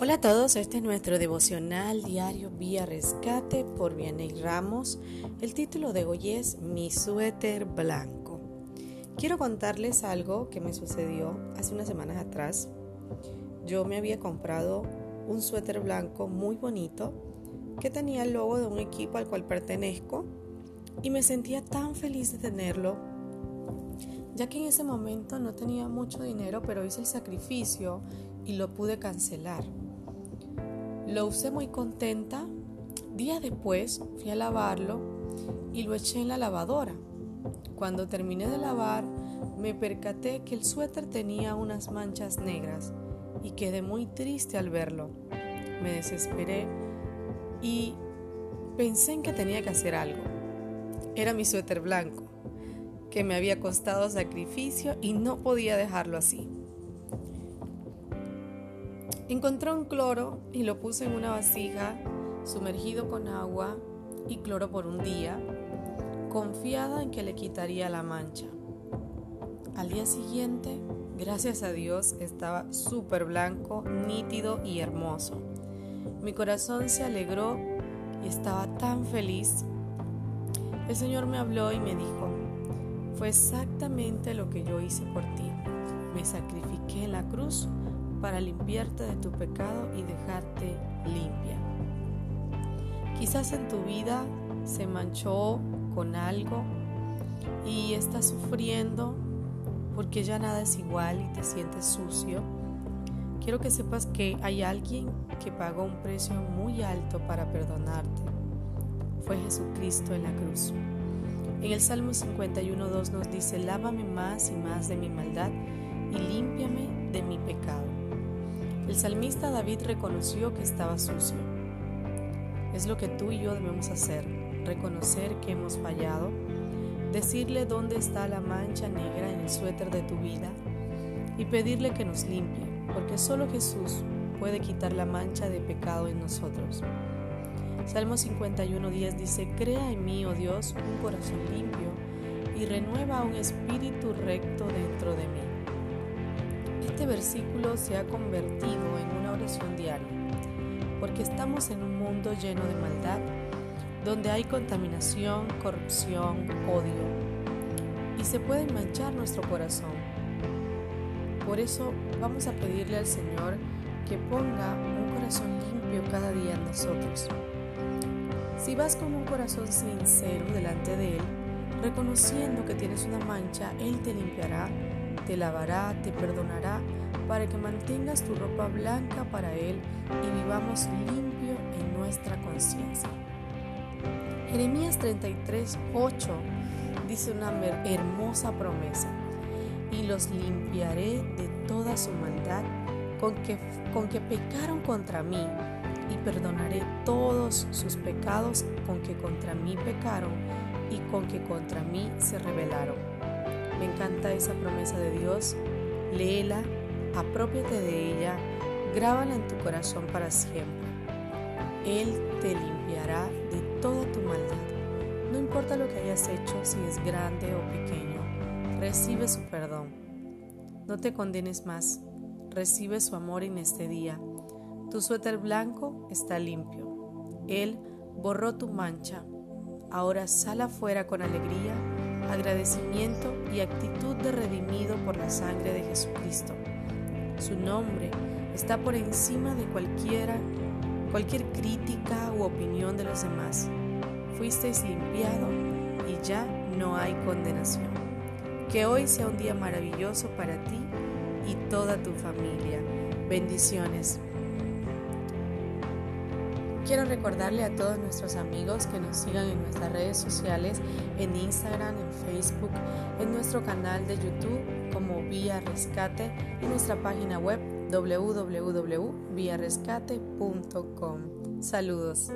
Hola a todos, este es nuestro devocional diario Vía Rescate por Vianey Ramos. El título de hoy es Mi suéter blanco. Quiero contarles algo que me sucedió hace unas semanas atrás. Yo me había comprado un suéter blanco muy bonito que tenía el logo de un equipo al cual pertenezco y me sentía tan feliz de tenerlo ya que en ese momento no tenía mucho dinero, pero hice el sacrificio y lo pude cancelar. Lo usé muy contenta. Días después fui a lavarlo y lo eché en la lavadora. Cuando terminé de lavar, me percaté que el suéter tenía unas manchas negras y quedé muy triste al verlo. Me desesperé y pensé en que tenía que hacer algo. Era mi suéter blanco, que me había costado sacrificio y no podía dejarlo así. Encontré un cloro y lo puse en una vasija, sumergido con agua y cloro por un día, confiada en que le quitaría la mancha. Al día siguiente, gracias a Dios, estaba súper blanco, nítido y hermoso. Mi corazón se alegró y estaba tan feliz. El Señor me habló y me dijo, fue exactamente lo que yo hice por ti. Me sacrifiqué en la cruz para limpiarte de tu pecado y dejarte limpia. Quizás en tu vida se manchó con algo y estás sufriendo porque ya nada es igual y te sientes sucio. Quiero que sepas que hay alguien que pagó un precio muy alto para perdonarte. Fue Jesucristo en la cruz. En el Salmo 51.2 nos dice, lávame más y más de mi maldad y límpiame de mi pecado. El salmista David reconoció que estaba sucio. Es lo que tú y yo debemos hacer, reconocer que hemos fallado, decirle dónde está la mancha negra en el suéter de tu vida y pedirle que nos limpie, porque solo Jesús puede quitar la mancha de pecado en nosotros. Salmo 51.10 dice, Crea en mí, oh Dios, un corazón limpio y renueva un espíritu recto dentro de mí. Este versículo se ha convertido en una oración diaria, porque estamos en un mundo lleno de maldad, donde hay contaminación, corrupción, odio, y se puede manchar nuestro corazón. Por eso vamos a pedirle al Señor que ponga un corazón limpio cada día en nosotros. Si vas con un corazón sincero delante de Él, reconociendo que tienes una mancha, Él te limpiará te lavará, te perdonará, para que mantengas tu ropa blanca para Él y vivamos limpio en nuestra conciencia. Jeremías 33, 8 dice una hermosa promesa, y los limpiaré de toda su maldad con que, con que pecaron contra mí, y perdonaré todos sus pecados con que contra mí pecaron y con que contra mí se rebelaron. Me encanta esa promesa de Dios. Léela, apropiate de ella, grábala en tu corazón para siempre. Él te limpiará de toda tu maldad. No importa lo que hayas hecho, si es grande o pequeño, recibe su perdón. No te condenes más, recibe su amor en este día. Tu suéter blanco está limpio. Él borró tu mancha. Ahora sal afuera con alegría agradecimiento y actitud de redimido por la sangre de Jesucristo. Su nombre está por encima de cualquiera, cualquier crítica u opinión de los demás. Fuisteis limpiado y ya no hay condenación. Que hoy sea un día maravilloso para ti y toda tu familia. Bendiciones. Quiero recordarle a todos nuestros amigos que nos sigan en nuestras redes sociales, en Instagram, en Facebook, en nuestro canal de YouTube como Vía Rescate y nuestra página web www.viarescate.com. Saludos.